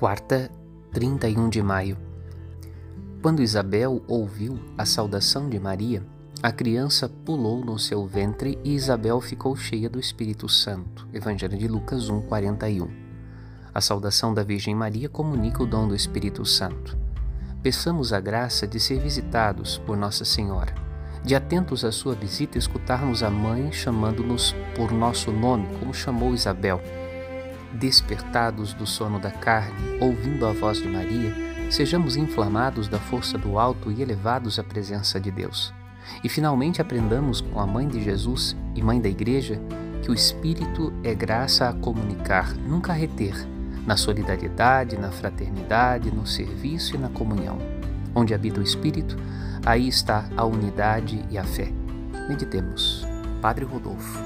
Quarta, 31 de maio. Quando Isabel ouviu a saudação de Maria, a criança pulou no seu ventre e Isabel ficou cheia do Espírito Santo. Evangelho de Lucas 1, 41. A saudação da Virgem Maria comunica o dom do Espírito Santo. Peçamos a graça de ser visitados por Nossa Senhora, de atentos à sua visita escutarmos a mãe chamando-nos por nosso nome, como chamou Isabel despertados do sono da carne, ouvindo a voz de Maria, sejamos inflamados da força do alto e elevados à presença de Deus. E finalmente aprendamos com a mãe de Jesus e mãe da Igreja que o Espírito é graça a comunicar, nunca a reter, na solidariedade, na fraternidade, no serviço e na comunhão. Onde habita o Espírito, aí está a unidade e a fé. Meditemos. Padre Rodolfo.